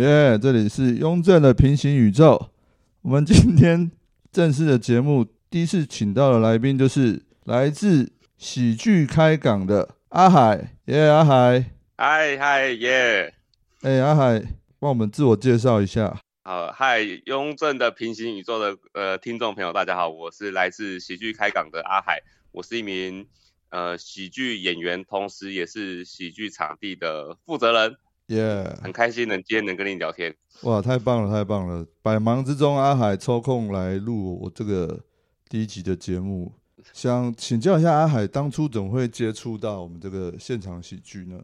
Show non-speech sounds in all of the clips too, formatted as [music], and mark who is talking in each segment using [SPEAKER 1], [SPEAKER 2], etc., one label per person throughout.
[SPEAKER 1] 耶这里是雍正的平行宇宙。我们今天正式的节目第一次请到的来宾就是来自喜剧开港的阿海。耶，阿海，
[SPEAKER 2] 嗨嗨耶！
[SPEAKER 1] 哎，阿海，帮我们自我介绍一下。
[SPEAKER 2] 好，嗨，雍正的平行宇宙的呃听众朋友，大家好，我是来自喜剧开港的阿海，我是一名呃喜剧演员，同时也是喜剧场地的负责人。
[SPEAKER 1] 耶，
[SPEAKER 2] 很开心能今天能跟你聊天。
[SPEAKER 1] 哇，太棒了，太棒了！百忙之中，阿海抽空来录我这个第一集的节目，想请教一下阿海，当初怎么会接触到我们这个现场喜剧呢？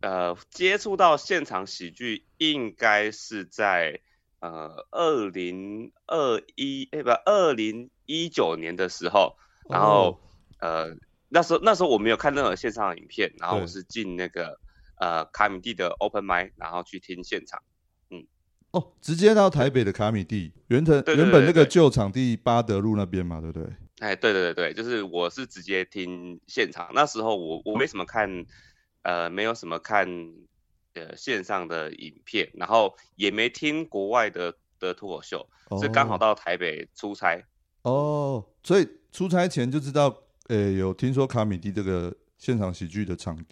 [SPEAKER 2] 呃，接触到现场喜剧应该是在呃二零二一哎不二零一九年的时候，然后呃那时候那时候我没有看任何线上的影片，然后我是进那个。呃，卡米蒂的 open m i 然后去听现场，
[SPEAKER 1] 嗯，哦，直接到台北的卡米蒂，原本原本那个旧场地巴德路那边嘛，对不对？
[SPEAKER 2] 哎，对对对对，就是我是直接听现场，那时候我我没什么看，呃，没有什么看呃线上的影片，然后也没听国外的的脱口秀，是刚好到台北出差。
[SPEAKER 1] 哦，所以出差前就知道，呃，有听说卡米蒂这个现场喜剧的场地。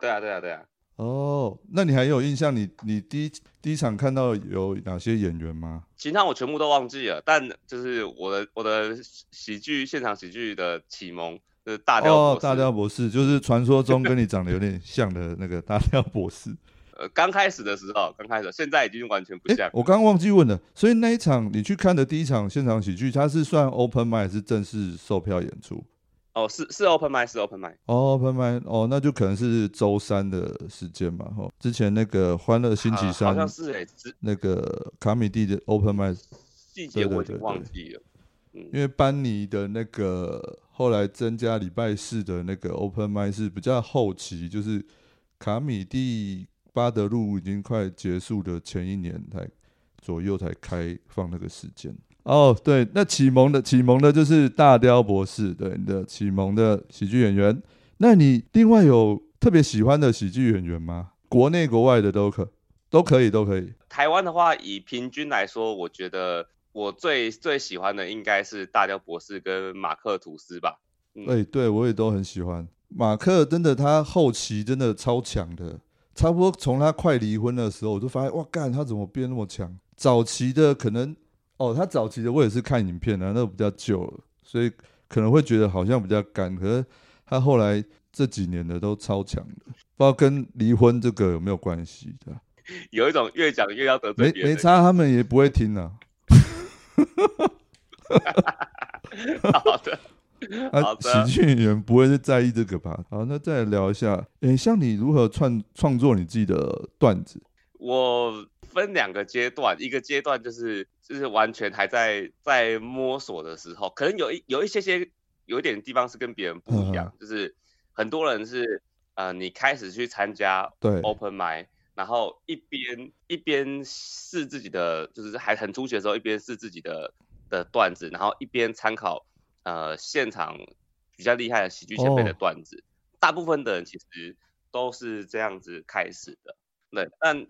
[SPEAKER 2] 对啊，对啊，对啊。
[SPEAKER 1] 哦，那你还有印象？你你第一第一场看到有哪些演员吗？
[SPEAKER 2] 其他我全部都忘记了，但就是我的我的喜剧现场喜剧的启蒙就是大雕博士。
[SPEAKER 1] 大雕博士就是传说中跟你长得有点像的那个大雕博士。[laughs]
[SPEAKER 2] 呃，刚开始的时候，刚开始，现在已经完全不像。
[SPEAKER 1] 我刚刚忘记问了，所以那一场你去看的第一场现场喜剧，它是算 open m i 还是正式售票演出？
[SPEAKER 2] 哦，是是 open i 是 open i
[SPEAKER 1] 哦，open i 哦，那就可能是周三的时间嘛，哈。之前那个欢乐星期三，
[SPEAKER 2] 好像是哎，
[SPEAKER 1] 那个卡米蒂的 open i
[SPEAKER 2] 细节我已经忘记了。
[SPEAKER 1] 嗯，因为班尼的那个后来增加礼拜四的那个 open i 是比较后期，就是卡米蒂巴德路已经快结束的前一年才左右才开放那个时间。哦，对，那启蒙的启蒙的就是大雕博士，对你的启蒙的喜剧演员。那你另外有特别喜欢的喜剧演员吗？国内国外的都可，都可以，都可以。
[SPEAKER 2] 台湾的话，以平均来说，我觉得我最最喜欢的应该是大雕博士跟马克吐斯吧。
[SPEAKER 1] 哎，对我也都很喜欢。马克真的，他后期真的超强的，差不多从他快离婚的时候，我就发现，哇，干他怎么变那么强？早期的可能。哦，他早期的我也是看影片啊，那比较旧了，所以可能会觉得好像比较干。可是他后来这几年的都超强的，不知道跟离婚这个有没有关系？对 [laughs]
[SPEAKER 2] 有一种越讲越要得罪
[SPEAKER 1] 没没差，他们也不会听
[SPEAKER 2] 啊。[laughs] 好的，[laughs] 好
[SPEAKER 1] 的。喜剧演员不会是在意这个吧？好，那再聊一下，诶，像你如何创创作你自己的段子？
[SPEAKER 2] 我分两个阶段，一个阶段就是就是完全还在在摸索的时候，可能有一有一些些有一点地方是跟别人不一样，就是很多人是呃你开始去参加
[SPEAKER 1] 对。
[SPEAKER 2] open m i 然后一边一边试自己的，就是还很初学的时候，一边试自己的的段子，然后一边参考呃现场比较厉害的喜剧前辈的段子，大部分的人其实都是这样子开始的，对，但。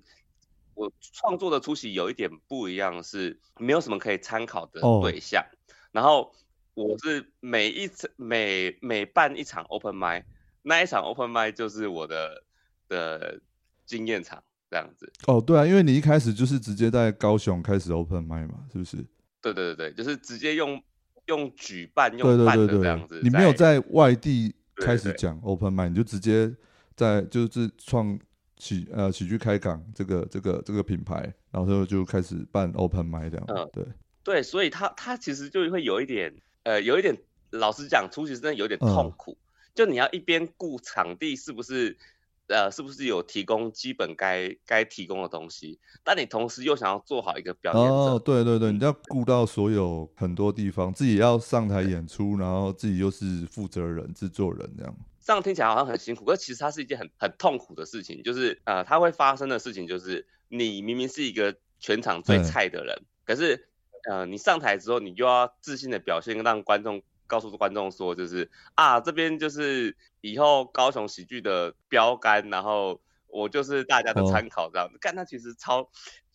[SPEAKER 2] 我创作的初期有一点不一样，是没有什么可以参考的对象。然后我是每一次每每办一场 open m i 那一场 open m i 就是我的的经验场这样子。
[SPEAKER 1] 哦，对啊，因为你一开始就是直接在高雄开始 open m i 嘛，是不是？
[SPEAKER 2] 对对对对，就是直接用用举办用办的这样子。
[SPEAKER 1] 你没有在外地开始讲 open m i 你就直接在就是创。喜呃喜剧开港这个这个这个品牌，然后就就开始办 open 麦这样。嗯，对
[SPEAKER 2] 对，所以他他其实就会有一点呃有一点，老实讲，初期真的有点痛苦。就你要一边顾场地是不是呃是不是有提供基本该该提供的东西，但你同时又想要做好一个表演
[SPEAKER 1] 哦，对对对，你要顾到所有很多地方，自己要上台演出，然后自己又是负责人、制作人这样。
[SPEAKER 2] 这样听起来好像很辛苦，可其实它是一件很很痛苦的事情。就是呃，它会发生的事情就是，你明明是一个全场最菜的人，可是呃，你上台之后，你又要自信的表现，让观众告诉观众说，就是啊，这边就是以后高雄喜剧的标杆，然后我就是大家的
[SPEAKER 1] 哦
[SPEAKER 2] 参考这样子。干，那其实超，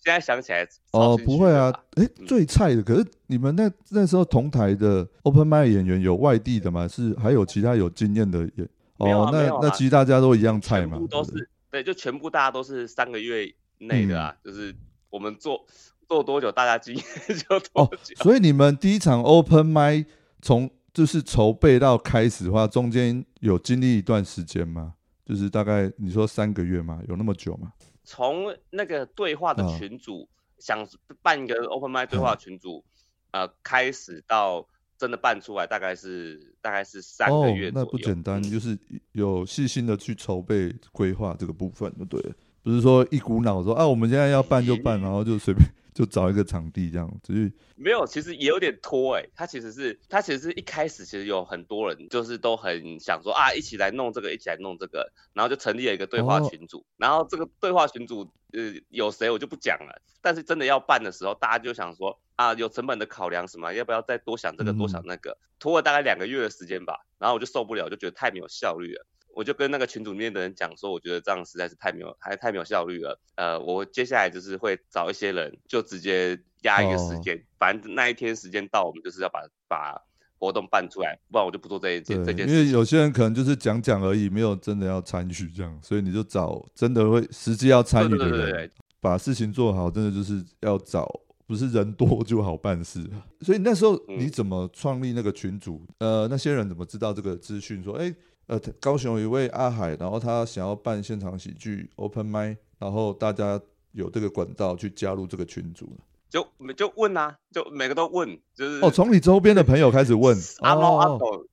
[SPEAKER 2] 现在想起来
[SPEAKER 1] 哦，不会啊哎，
[SPEAKER 2] 嗯
[SPEAKER 1] 最菜的，可是你们那那时候同台的 open m i 演员有外地的吗？是还有其他有经验的演？哦，那那其实大家都一样菜
[SPEAKER 2] 全
[SPEAKER 1] 嘛，
[SPEAKER 2] 都是对，就全部大家都是三个月内的啊，就是我们做做多久，大家经验就多
[SPEAKER 1] 哦
[SPEAKER 2] 久。[laughs]
[SPEAKER 1] 所以你们第一场 open m i 从就是筹备到开始的话，中间有经历一段时间吗？就是大概你说三个月吗？有那么久吗？
[SPEAKER 2] 从那个对话的
[SPEAKER 1] 嗯
[SPEAKER 2] 群组、想办一个 open mic 对话群组，呃，开始到真的办出来，大概是大概是三个月
[SPEAKER 1] 哦。那不简单，
[SPEAKER 2] 嗯
[SPEAKER 1] 就是有细心的去筹备规划这个部分，就对了。不是说一股脑说啊，我们现在要办就办，[laughs] 然后就随便就找一个场地这样，只是
[SPEAKER 2] 没有，其实也有点拖哎、他其实是他其实是一开始其实有很多人就是都很想说啊，一起来弄这个，一起来弄这个，然后就成立了一个对话
[SPEAKER 1] 哦
[SPEAKER 2] 群组，然后这个对话群组呃有谁我就不讲了，但是真的要办的时候，大家就想说啊，有成本的考量什么，要不要再多想这个多想那个，拖了大概两个月的时间吧，然后我就受不了，就觉得太没有效率了。我就跟那个群组里面的人讲说，我觉得这样实在是太没有，还太没有效率了。呃，我接下来就是会找一些人，就直接压一个时间，反正那一天时间到，我们就是要把把活动办出来，不然我就不做这一件这，件。
[SPEAKER 1] 因为有些人可能就是讲讲而已，没有真的要参与这样，所以你就找真的会实际要参与的
[SPEAKER 2] 对对对对
[SPEAKER 1] 人
[SPEAKER 2] 对，
[SPEAKER 1] 把事情做好，真的就是要找，不是人多就好办事。所以那时候
[SPEAKER 2] 嗯
[SPEAKER 1] 你怎么创立那个群组？呃，那些人怎么知道这个资讯？说，哎、呃，高雄有一位阿海，然后他想要办现场喜剧 open m i 然后大家有这个管道去加入这个群组了。
[SPEAKER 2] 就就问啊，就每个都问，就是
[SPEAKER 1] 哦，从你周边的朋友开始问，[laughs]
[SPEAKER 2] 阿猫阿
[SPEAKER 1] 哦
[SPEAKER 2] 狗，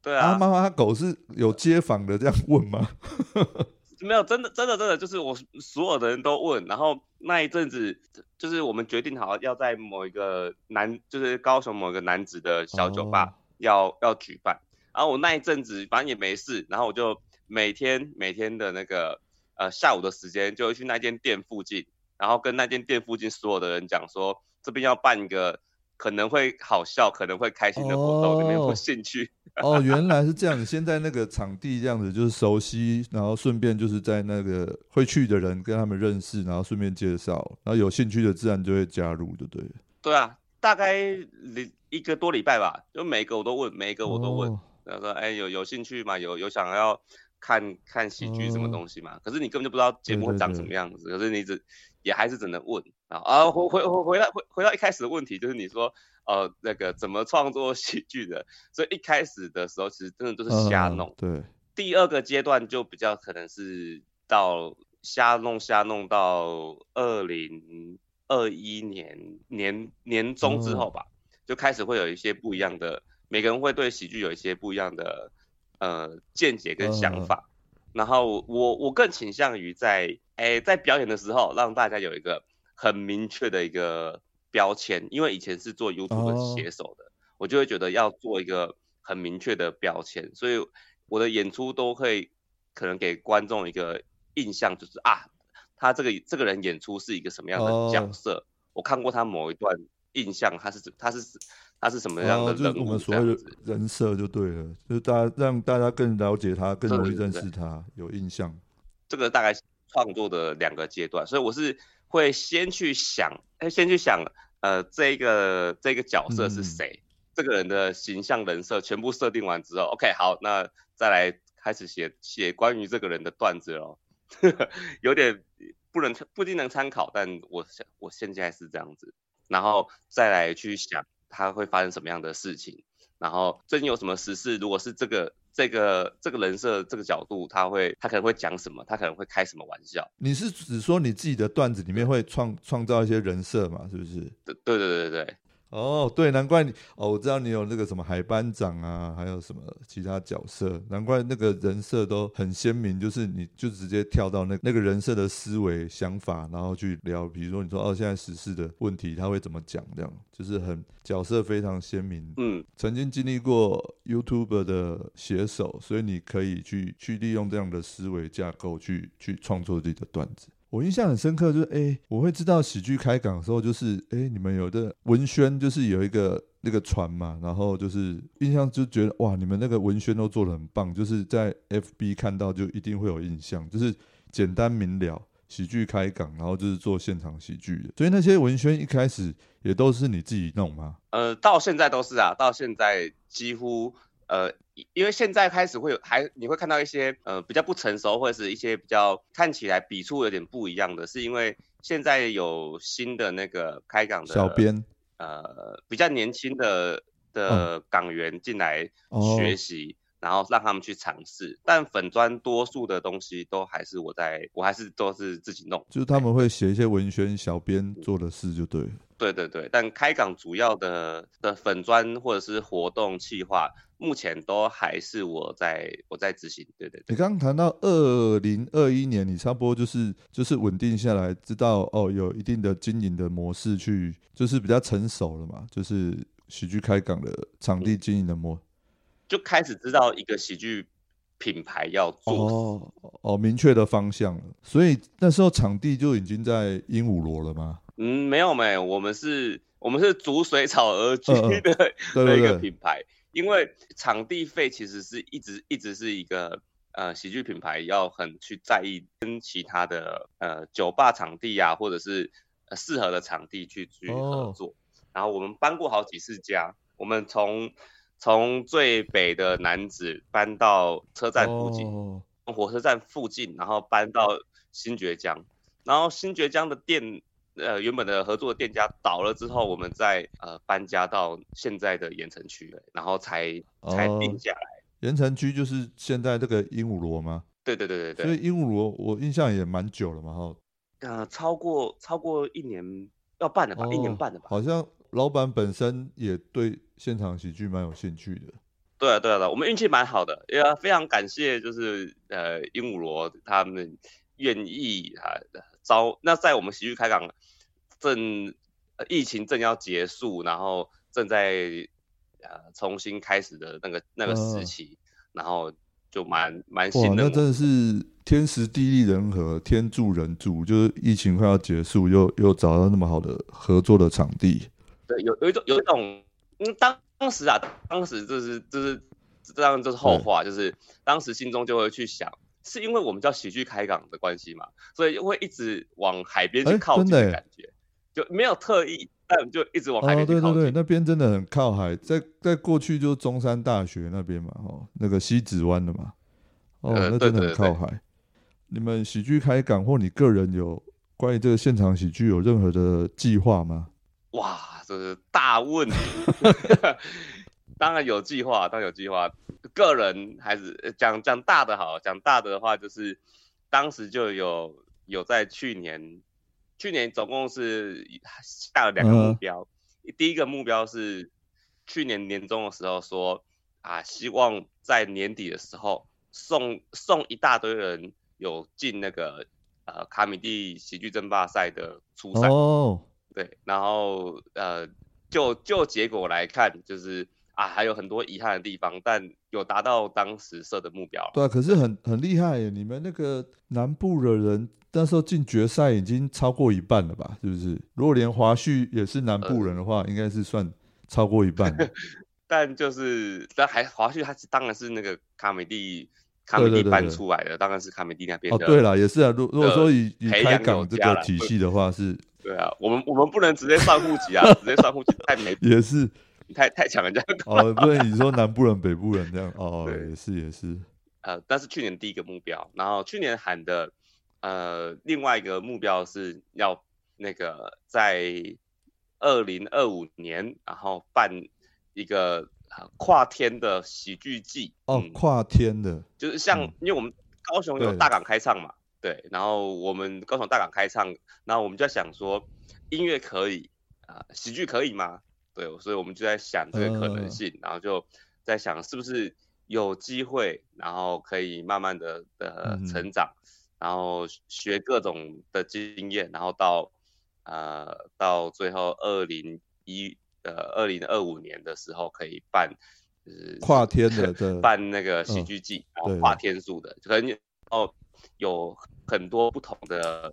[SPEAKER 2] 对啊。
[SPEAKER 1] 阿
[SPEAKER 2] 啊，
[SPEAKER 1] 猫阿狗是有街坊的这样问吗？[laughs]
[SPEAKER 2] 没有，真的真的真的就是我所有的人都问，然后那一阵子就是我们决定好要在某一个男，就是高雄某一个男子的小酒吧
[SPEAKER 1] 哦。
[SPEAKER 2] 要、要举办，然后我那一阵子反正也没事，然后我就每天每天的那个呃下午的时间就会去那间店附近，然后跟那间店附近所有的人讲说这边要办一个可能会好笑、可能会开心的活动，你们有没有
[SPEAKER 1] 哦
[SPEAKER 2] 兴趣？[laughs]
[SPEAKER 1] 哦，原来是这样。你现在那个场地这样子，就是熟悉，然后顺便就是在那个会去的人跟他们认识，然后顺便介绍，然后有兴趣的自然就会加入，对不对？
[SPEAKER 2] 对啊，大概礼一个多礼拜吧，就每个我都问，每一个我都问。
[SPEAKER 1] 哦
[SPEAKER 2] 然后说，哎，有有兴趣吗？有有想要看看喜剧什么
[SPEAKER 1] 哦
[SPEAKER 2] 东西吗？可是你根本就不知道节目会长什么样子，可是你只也还是只能问啊啊！回回回回到回回到一开始的问题，就是你说呃那个怎么创作喜剧的，所以一开始的时候其实真的都是瞎
[SPEAKER 1] 嗯
[SPEAKER 2] 弄，
[SPEAKER 1] 对，
[SPEAKER 2] 第二个阶段就比较可能是到瞎弄瞎弄到二零二一年年年中之后吧，就开始会有一些不一样的，每个人会对喜剧有一些不一样的呃见解跟想法。然后我我更倾向于在诶在表演的时候让大家有一个很明确的一个标签，因为以前是做 YouTube
[SPEAKER 1] 哦。
[SPEAKER 2] 写手的，我就会觉得要做一个很明确的标签，所以我的演出都会可能给观众一个印象，就是啊，他这个这个人演出是一个什么样的角
[SPEAKER 1] 哦。
[SPEAKER 2] 色，我看过他某一段印象，他是他是他是什么样的
[SPEAKER 1] 哦，就是
[SPEAKER 2] 人
[SPEAKER 1] 我们所谓的。人设就对了，就是大家让大家更了解他，更容易认识他，有印象。
[SPEAKER 2] 这个大概是创作的两个阶段，所以我是会先去想，哎，先去想，呃，这个这个角色是
[SPEAKER 1] 嗯
[SPEAKER 2] 谁，这个人的形象人设全部设定完之后，OK，好，那再来开始写写关于这个人的段子咯，[laughs] 有点不能不一定能参考，但我想我现在是这样子，然后再来去想他会发生什么样的事情，然后最近有什么时事，如果是这个这个这个人设这个角度，他会他可能会讲什么，他可能会开什么玩笑，
[SPEAKER 1] 你是只说你自己的段子里面会创创造一些人设嘛？是不是？
[SPEAKER 2] 对对对对对，
[SPEAKER 1] 哦，对，难怪你哦，我知道你有那个什么海班长啊，还有什么其他角色，难怪那个人设都很鲜明，就是你就直接跳到那那个人设的思维想法，然后去聊，比如说你说哦，现在时事的问题他会怎么讲，这样就是很角色非常鲜明。
[SPEAKER 2] 嗯，
[SPEAKER 1] 曾经经历过 YouTube 的写手，所以你可以去去利用这样的思维架构去去创作自己的段子。我印象很深刻，就是哎、诶我会知道喜剧开港的时候，就是哎、诶你们有的文宣就是有一个那个船嘛，然后就是印象就觉得哇，你们那个文宣都做的很棒，就是在 FB 看到就一定会有印象，就是简单明了，喜剧开港，然后就是做现场喜剧的。所以那些文宣一开始也都是你自己弄吗？
[SPEAKER 2] 呃，到现在都是啊，到现在几乎呃，因为现在开始会有还你会看到一些呃比较不成熟或者是一些比较看起来笔触有点不一样的，是因为现在有新的那个开港的
[SPEAKER 1] 小编，
[SPEAKER 2] 呃，比较年轻的的港员进来学习。然后让他们去尝试，但粉砖多数的东西都还是我在，我还是都是自己弄。
[SPEAKER 1] 就是他们会写一些文宣小编做的事就对了。
[SPEAKER 2] 对对对，但开港主要的的粉砖或者是活动计划，目前都还是我在我在执行。对对。
[SPEAKER 1] 你刚刚谈到二零二一年，你差不多就是就是稳定下来，知道哦有一定的经营的模式，去就是比较成熟了嘛，就是喜剧开港的场地经营的模。
[SPEAKER 2] 就开始知道一个喜剧品牌要做
[SPEAKER 1] 哦哦明确的方向了，所以那时候场地就已经在鹦鹉螺了吗？
[SPEAKER 2] 嗯，没有没有，我们是我们是逐水草而居的 [laughs] 的一个品牌，因为场地费其实是一直一直是一个呃喜剧品牌要很去在意跟其他的呃酒吧场地啊，或者是适合的场地去去合作，然后我们搬过好几次家，我们从。从最北的男子搬到车站附近，从火车站附近，然后搬到新爵江，然后新爵江的店，呃，原本的合作的店家倒了之后，我们再呃搬家到现在的盐城区，然后才才定下来。
[SPEAKER 1] 盐城区就是现在这个鹦鹉螺吗？
[SPEAKER 2] 对对对对对。
[SPEAKER 1] 所以鹦鹉螺我印象也蛮久了嘛，哈。
[SPEAKER 2] 呃，超过超过一年要半了吧，一年半了吧。
[SPEAKER 1] 好像老板本身也对。现场喜剧蛮有兴趣的，
[SPEAKER 2] 对啊，对啊，对，我们运气蛮好的，也非常感谢，就是呃鹦鹉螺他们愿意啊招。那在我们喜剧开港正疫情正要结束，然后正在呃重新开始的那个那个时期，然后就蛮蛮幸运。
[SPEAKER 1] 那真的是天时地利人和，天助人助，就是疫情快要结束，又又找到那么好的合作的场地。
[SPEAKER 2] 对，有有一种有一种。嗯，当当时啊，当时就是就是这样，就是后话，就是当时心中就会去想，是因为我们叫喜剧开港的关系嘛，所以会一直往海边去靠近的感觉，就没有特意，但就一直往海边
[SPEAKER 1] 靠近。对对对，那边真的很靠海，在在过去就是中山大学那边嘛，哦，那个西子湾的嘛，哦，那真的很靠海。你们喜剧开港或你个人有关于这个现场喜剧有任何的计划吗？
[SPEAKER 2] 哇！这是大问题，当然有计划，当然有计划。个人还是讲讲大的好，讲大的话就是，当时就有有在去年，去年总共是下了两个目标。第一个目标是去年年终的时候说啊，希望在年底的时候送送一大堆人有进那个呃卡米蒂喜剧争霸赛的初赛。对，然后呃，就就结果来看，就是啊，还有很多遗憾的地方，但有达到当时设的目标。
[SPEAKER 1] 对啊，可是很很厉害，你们那个南部的人那时候进决赛已经超过一半了吧？是不是？如果连华旭也是南部人的话，应该是算超过一半。[laughs]
[SPEAKER 2] 但就是，但还华旭他是当然是那个卡美蒂卡美蒂搬出来的，当然是卡美蒂那边的。
[SPEAKER 1] 哦，对了，也是啊。如如果说以以开港这个体系的话，是。
[SPEAKER 2] 对啊，我们我们不能直接上户籍啊，[laughs] 直接上户籍太没
[SPEAKER 1] 也是。
[SPEAKER 2] 太太抢人家
[SPEAKER 1] 哦，不能你说南部人北部人这样哦，也是也是。
[SPEAKER 2] 呃，但是去年第一个目标，然后去年喊的呃另外一个目标是要那个在二零二五年，然后办一个跨天的喜剧季。
[SPEAKER 1] 哦，跨天的，
[SPEAKER 2] 就是像因为我们高雄有大港开唱嘛。对，然后我们高雄大港开唱，然后我们就在想说，音乐可以啊，喜剧可以吗？对，所以我们就在想这个可能性，然后就在想是不是有机会，然后可以慢慢的的成长，然后学各种的经验，然后到呃到最后二零一呃二零二五年的时候可以办就是
[SPEAKER 1] 跨天的
[SPEAKER 2] 办那个喜剧季，然后跨。天数的，可能哦有。很多不同的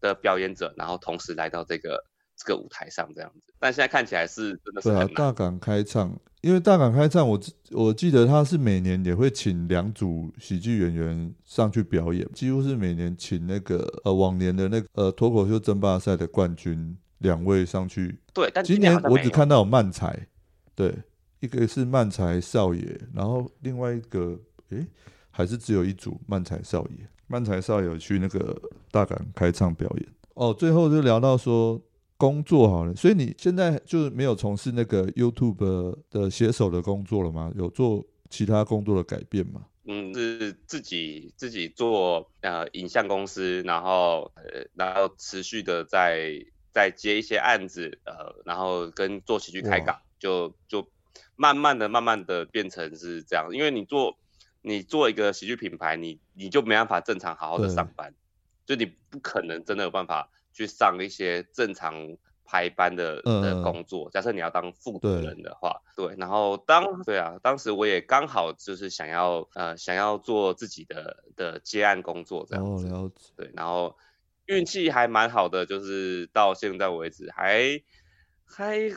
[SPEAKER 2] 的表演者，然后同时来到这个这个舞台上这样子。但现在看起来是真的是
[SPEAKER 1] 对啊。大港开唱，因为大港开唱，我记我记得他是每年也会请两组喜剧演员上去表演，几乎是每年请那个呃往年的那个呃脱口秀争霸赛的冠军两位上去。
[SPEAKER 2] 对，但
[SPEAKER 1] 今年我只看到有漫才，对，一个是漫才少爷，然后另外一个诶还是只有一组漫才少爷，漫才少爷有去那个大港开唱表演。哦，最后就聊到说工作好了，所以你现在就是没有从事那个 YouTube 的写手的工作了吗？有做其他工作的改变吗？
[SPEAKER 2] 嗯，是自己自己做呃影像公司，然后呃然后持续的在在接一些案子，呃，然后跟做喜剧开港，就就慢慢的慢慢的变成是这样，因为你做你做一个喜剧品牌，你你就没办法正常好好的上班，就你不可能真的有办法去上一些正常排班的
[SPEAKER 1] 嗯
[SPEAKER 2] 的工作。假设你要当负责
[SPEAKER 1] 对
[SPEAKER 2] 人的话，对，然后当对啊，当时我也刚好就是想要呃想要做自己的的接案工作这样
[SPEAKER 1] 哦，
[SPEAKER 2] 子。对，然后运气还蛮好的，就是到现在为止还还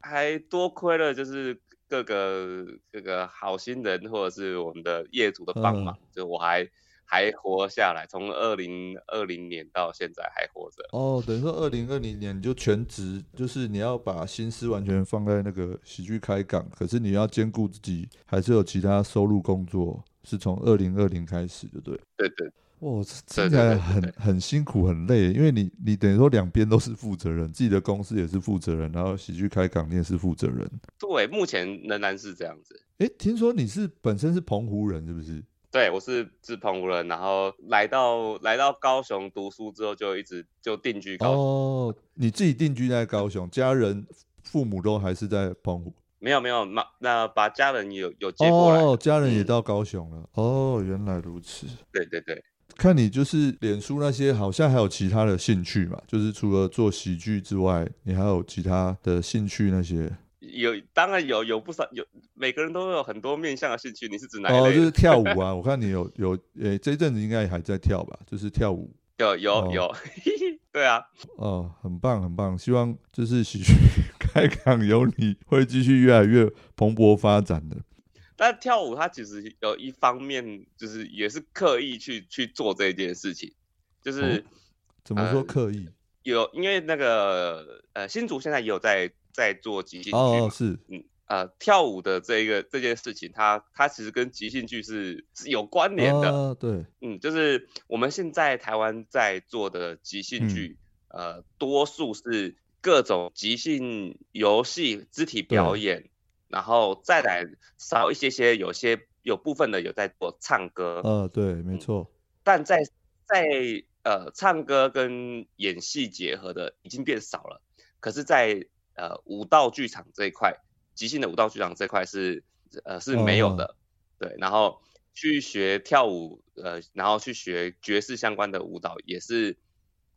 [SPEAKER 2] 还多亏了就是各个各个好心人或者是我们的业主的帮忙，就我还还活下来，从二零二零年到现在还活着。
[SPEAKER 1] 哦，等于说二零二零年你就全职，就是你要把心思完全放在那个喜剧开港，可是你要兼顾自己，还是有其他收入工作，是从二零二零开始，对不对？
[SPEAKER 2] 对对
[SPEAKER 1] 哇，这听
[SPEAKER 2] 对
[SPEAKER 1] 起来很很辛苦很累，因为你你等于说两边都是负责人，自己的公司也是负责人，然后喜剧开港你也是负责人。
[SPEAKER 2] 对，目前仍然是这样子。
[SPEAKER 1] 诶，听说你是本身是澎湖人，是不是？
[SPEAKER 2] 对，我是是澎湖人，然后来到来到高雄读书之后，就一直就定居高雄。
[SPEAKER 1] 哦，你自己定居在高雄，家人父母都还是在澎湖。
[SPEAKER 2] 没有没有，那那把家人有有接过来。
[SPEAKER 1] 哦，家人也
[SPEAKER 2] 嗯
[SPEAKER 1] 到高雄了。哦，原来如此。
[SPEAKER 2] 对对对，
[SPEAKER 1] 看你就是脸书那些，好像还有其他的兴趣嘛？就是除了做喜剧之外，你还有其他的兴趣那些？
[SPEAKER 2] 有当然有有不少有每个人都有很多面向的兴趣。你是指哪一
[SPEAKER 1] 哦？就是跳舞啊！[laughs] 我看你有有，诶、这一阵子应该还在跳吧？就是跳舞。
[SPEAKER 2] 有有
[SPEAKER 1] 哦
[SPEAKER 2] 有，[laughs] 对啊，
[SPEAKER 1] 哦，很棒很棒，希望就是喜剧开港有你会继续越来越蓬勃发展的。
[SPEAKER 2] 但跳舞它其实有一方面就是也是刻意去去做这件事情，就是
[SPEAKER 1] 怎么说
[SPEAKER 2] 呃
[SPEAKER 1] 刻意？
[SPEAKER 2] 有因为那个呃新竹现在也有在在做即兴
[SPEAKER 1] 哦，是
[SPEAKER 2] 嗯呃跳舞的这一个这件事情，它它其实跟即兴剧是是有关联的，
[SPEAKER 1] 哦，对，
[SPEAKER 2] 嗯，就是我们现在台湾在做的即兴剧，呃，多数是各种即兴游戏、肢体表演，然后再来少一些些，有些有部分的有在做唱歌，
[SPEAKER 1] 呃，对，没错。
[SPEAKER 2] 但在在呃唱歌跟演戏结合的已经变少了，可是在，呃舞蹈剧场这一块，即兴的舞蹈剧场这一块是呃是没有的，对，然后去学跳舞，呃，然后去学爵士相关的舞蹈，也是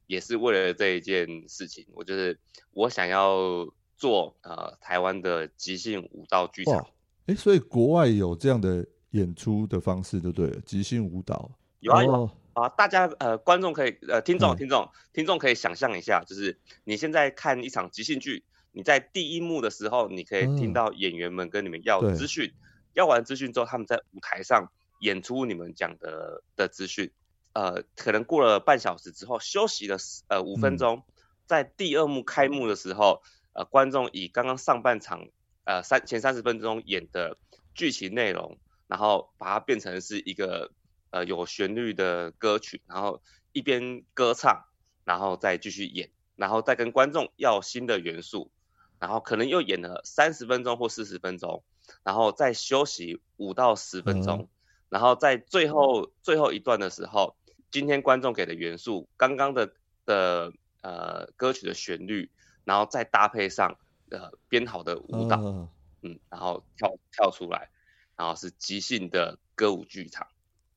[SPEAKER 2] 也是为了这一件事情，我就是我想要做呃台湾的即兴舞蹈剧场
[SPEAKER 1] 哇，，哎，所以国外有这样的演出的方式，对不对？即兴舞蹈。
[SPEAKER 2] 有啊有啊。大家呃，观众可以呃，听众
[SPEAKER 1] 嗯
[SPEAKER 2] 听众听众可以想象一下，就是你现在看一场即兴剧，你在第一幕的时候，你可以听
[SPEAKER 1] 嗯
[SPEAKER 2] 到演员们跟你们要
[SPEAKER 1] 对
[SPEAKER 2] 资讯，要完资讯之后，他们在舞台上演出你们讲的的资讯，呃，可能过了半小时之后，休息了呃五分
[SPEAKER 1] 嗯
[SPEAKER 2] 钟，在第二幕开幕的时候，呃，观众以刚刚上半场呃三前三十分钟演的剧情内容，然后把它变成是一个呃有旋律的歌曲，然后一边歌唱，然后再继续演，然后再跟观众要新的元素，然后可能又演了三十分钟或四十分钟，然后再休息五到十分钟，
[SPEAKER 1] 嗯。
[SPEAKER 2] 然后在最后最后一段的时候，今天观众给的元素，刚刚的的呃歌曲的旋律，然后再搭配上呃编好的舞蹈，
[SPEAKER 1] 啊
[SPEAKER 2] 嗯，然后跳跳出来，然后是即兴的歌舞剧场。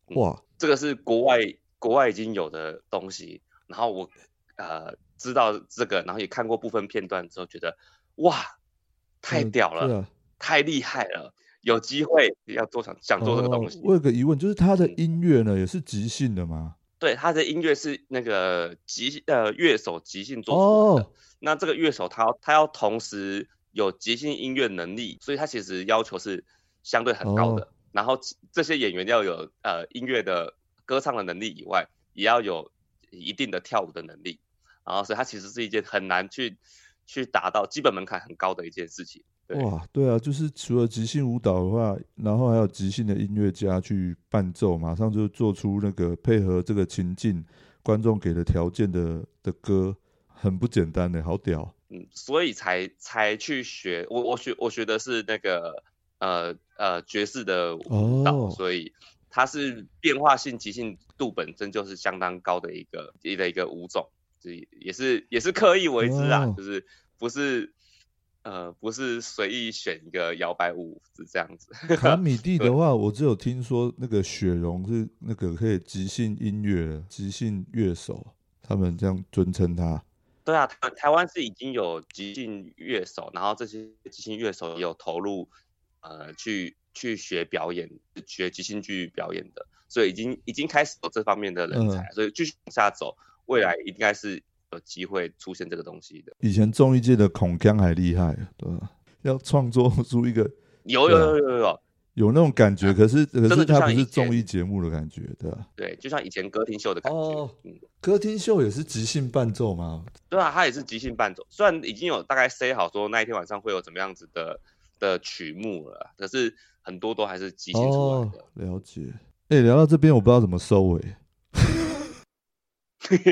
[SPEAKER 2] 嗯
[SPEAKER 1] 哇，
[SPEAKER 2] 这个是国外国外已经有的东西，然后我呃知道这个，然后也看过部分片段之后，觉得哇，太
[SPEAKER 1] 嗯
[SPEAKER 2] 屌了，太厉害了，有机会要做想想做这个东西
[SPEAKER 1] 哦。我有个疑问，就是他的
[SPEAKER 2] 嗯
[SPEAKER 1] 音乐呢，也是即兴的吗？
[SPEAKER 2] 对，他的音乐是那个即呃乐手即兴做出来的。那这个乐手他他要同时有即兴音乐能力，所以他其实要求是相对很高的。然后这些演员要有呃音乐的歌唱的能力以外，也要有一定的跳舞的能力。然后所以它其实是一件很难去去达到基本门槛很高的一件事情。
[SPEAKER 1] 哇，对啊，就是除了即兴舞蹈的话，然后还有即兴的音乐家去伴奏，马上就做出那个配合这个情境，观众给的条件的的歌，很不简单的，好屌。
[SPEAKER 2] 嗯，所以才才去学，我我学我学的是那个呃呃爵士的舞蹈，所以它是变化性即兴度本身就是相当高的一个一的一个舞种，所以也是也是刻意为之啊，就是不是。呃，不是随意选一个摇摆舞是这样子。[laughs]
[SPEAKER 1] 卡米蒂的话，我只有听说那个雪荣是那个可以即兴音乐即兴乐手，他们这样尊称他。
[SPEAKER 2] 对啊，台台湾是已经有即兴乐手，然后这些即兴乐手也有投入呃去去学表演，学即兴剧表演的，所以已经已经开始有这方面的人才，所以继续往下走，未来应该是。有机会出现这个东西的，
[SPEAKER 1] 以前综艺界的孔锵还厉害，对吧？要创作出一个
[SPEAKER 2] 有有有有有
[SPEAKER 1] 有那种感觉，可是可是它不是综艺节目的感觉，对吧？
[SPEAKER 2] 对，就像以前歌厅秀的感觉，嗯，
[SPEAKER 1] 歌厅秀也是即兴伴奏吗？
[SPEAKER 2] 对啊，它也是即兴伴奏，虽然已经有大概 say 好说那一天晚上会有怎么样子的的曲目了，可是很多都还是即兴出来的。
[SPEAKER 1] 了解。哎，聊到这边，我不知道怎么收尾。[laughs]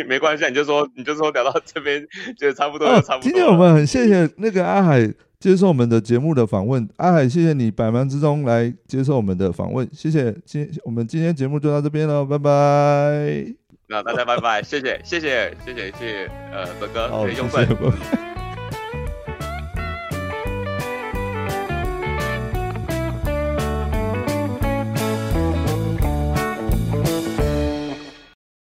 [SPEAKER 2] 没关系，你就说，你就说聊到这边，觉得差不多就差不多。
[SPEAKER 1] 今天我们很谢谢那个阿海接受我们的节目的访问，阿海，谢谢你百忙之中来接受我们的访问，谢谢。今我们今天节目就到这边了，拜拜。
[SPEAKER 2] 那大家拜拜，谢谢，谢谢，谢谢，谢谢，呃，哥哥，
[SPEAKER 1] 谢谢。